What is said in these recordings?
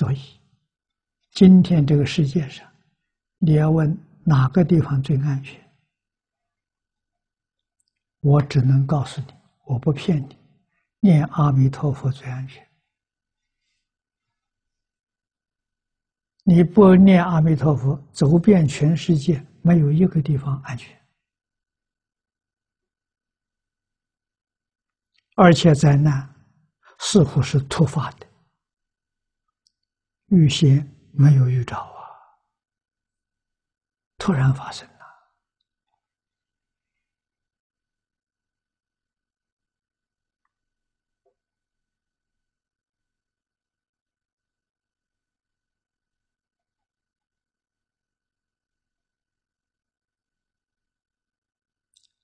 所以，今天这个世界上，你要问哪个地方最安全，我只能告诉你，我不骗你，念阿弥陀佛最安全。你不念阿弥陀佛，走遍全世界，没有一个地方安全，而且灾难似乎是突发的，预先没有预兆啊，突然发生了。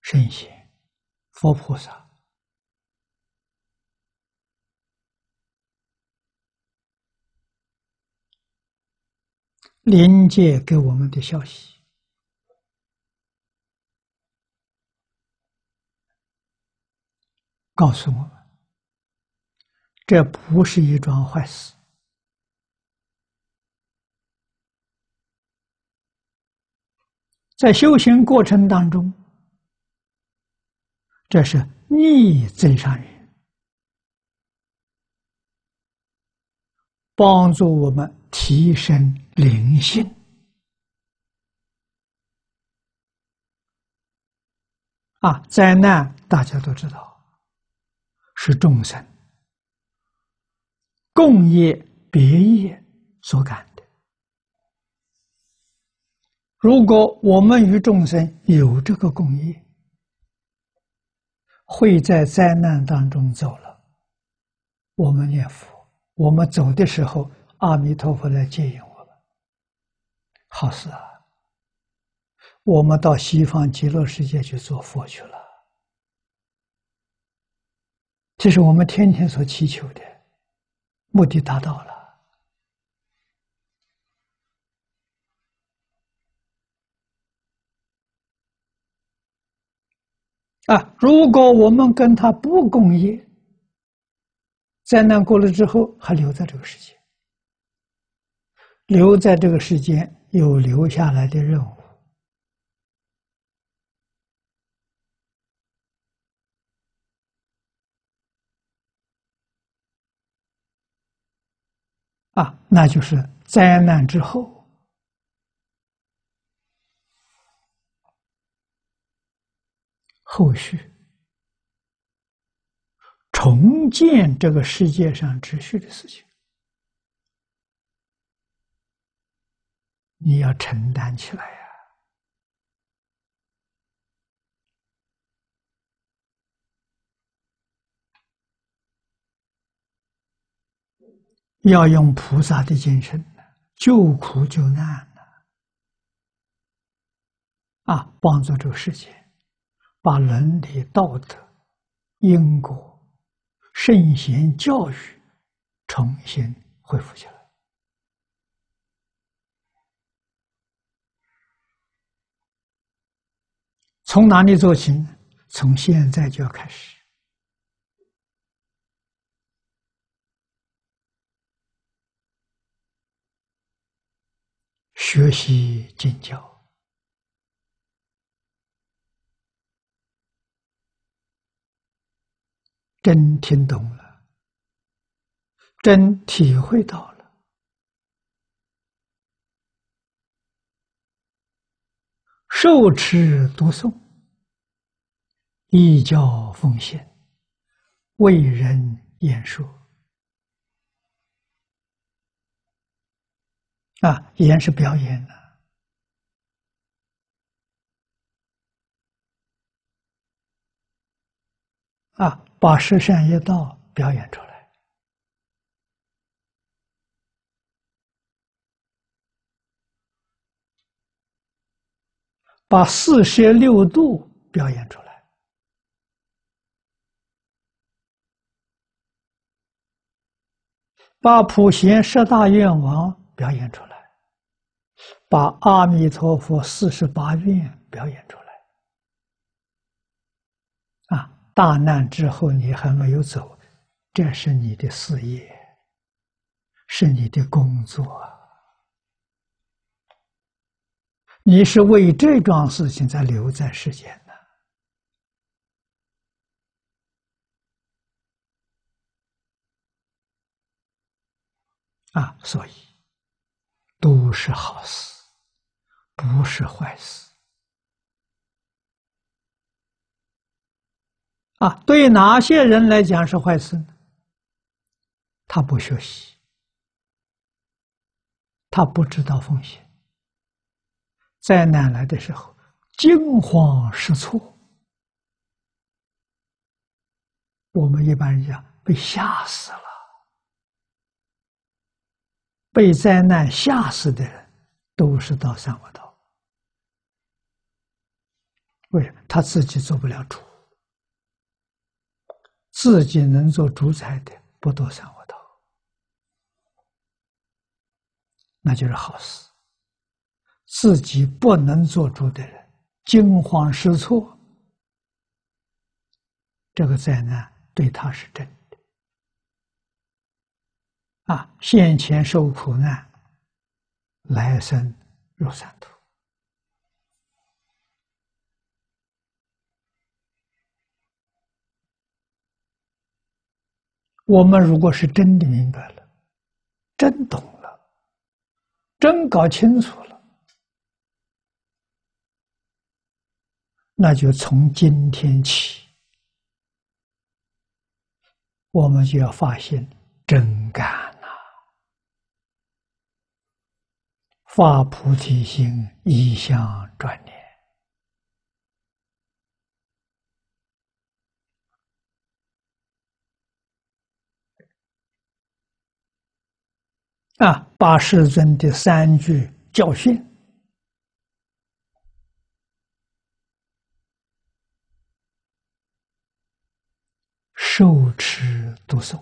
圣贤、佛菩萨临界给我们的消息，告诉我们，这不是一桩坏事，在修行过程当中。这是逆增上人，帮助我们提升灵性。啊，灾难大家都知道，是众生共业别业所感的。如果我们与众生有这个共业，会在灾难当中走了，我们念佛，我们走的时候，阿弥陀佛来接引我们。好事啊！我们到西方极乐世界去做佛去了，这是我们天天所祈求的，目的达到了。啊！如果我们跟他不共业，灾难过了之后还留在这个世界，留在这个世界有留下来的任务。啊，那就是灾难之后。后续。重建这个世界上秩序的事情，你要承担起来呀！要用菩萨的精神，救苦救难啊，帮助这个世界。把伦理道德、因果、圣贤教育重新恢复起来。从哪里做起？从现在就要开始学习进教。真听懂了，真体会到了，受持读诵，依教奉献，为人演说。啊，演是表演的。啊。把十善业道表演出来，把四摄六度表演出来，把普贤十大愿望表演出来，把阿弥陀佛四十八愿表演出来。大难之后，你还没有走，这是你的事业，是你的工作！你是为这桩事情在留在世间的啊，所以都是好事，不是坏事啊。对哪些人来讲是坏事呢？他不学习。他不知道风险，灾难来的时候惊慌失措，我们一般人讲被吓死了，被灾难吓死的人都是到三恶道，为什么？他自己做不了主，自己能做主宰的不多三恶。那就是好事。自己不能做主的人，惊慌失措，这个灾难对他是真的。啊，现前受苦难，来生入三途。我们如果是真的明白了，真懂了。真搞清楚了，那就从今天起，我们就要发现真干呐，发菩提心，一向专念。啊，八世尊的三句教训，受持读诵，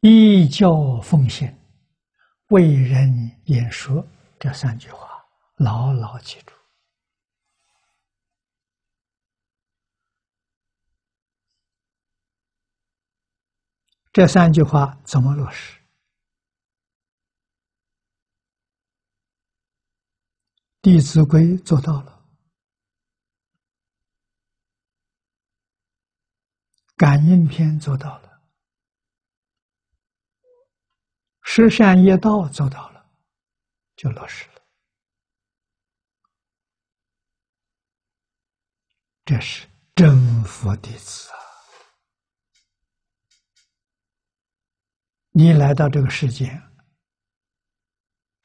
依教奉献，为人演说，这三句话牢牢记住。这三句话怎么落实？《弟子规》做到了，《感应篇》做到了，《十善业道》做到了，就落实了。这是真佛弟子啊！你来到这个世间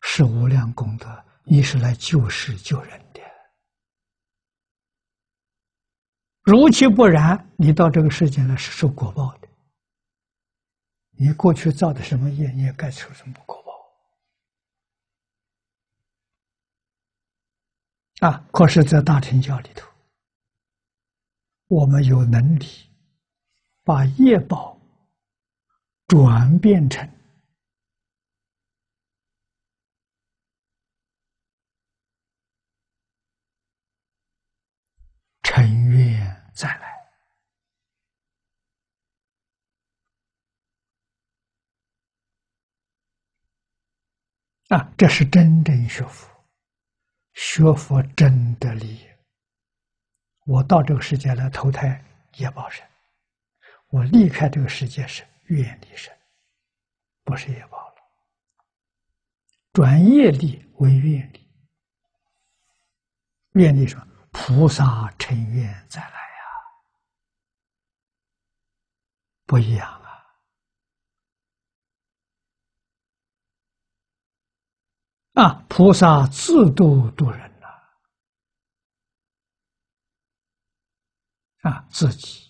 是无量功德，你是来救世救人的。如其不然，你到这个世间来是受果报的。你过去造的什么业，你也该受什么果报。啊！可是，在大乘教里头，我们有能力把业报。转变成成愿再来啊！这是真正学佛，学佛真的理。我到这个世界来投胎业报身，我离开这个世界是。愿力生，不是业报了。转业力为愿力，愿力说菩萨成愿再来呀，不一样啊！啊，菩萨自度度人呐，啊，自己。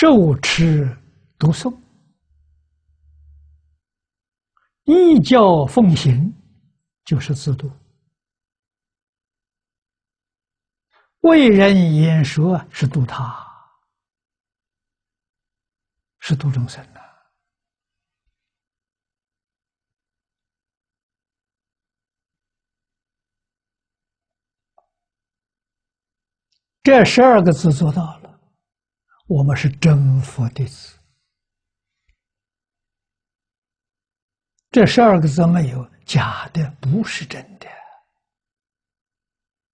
受持读诵，依教奉行，就是自度；为人言说，是度他，是度众生的。这十二个字做到了，我们是真佛弟子。这十二个字没有假的，不是真的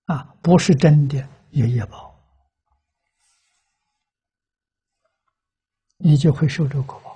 啊，不是真的有业报，你就会受这个果报。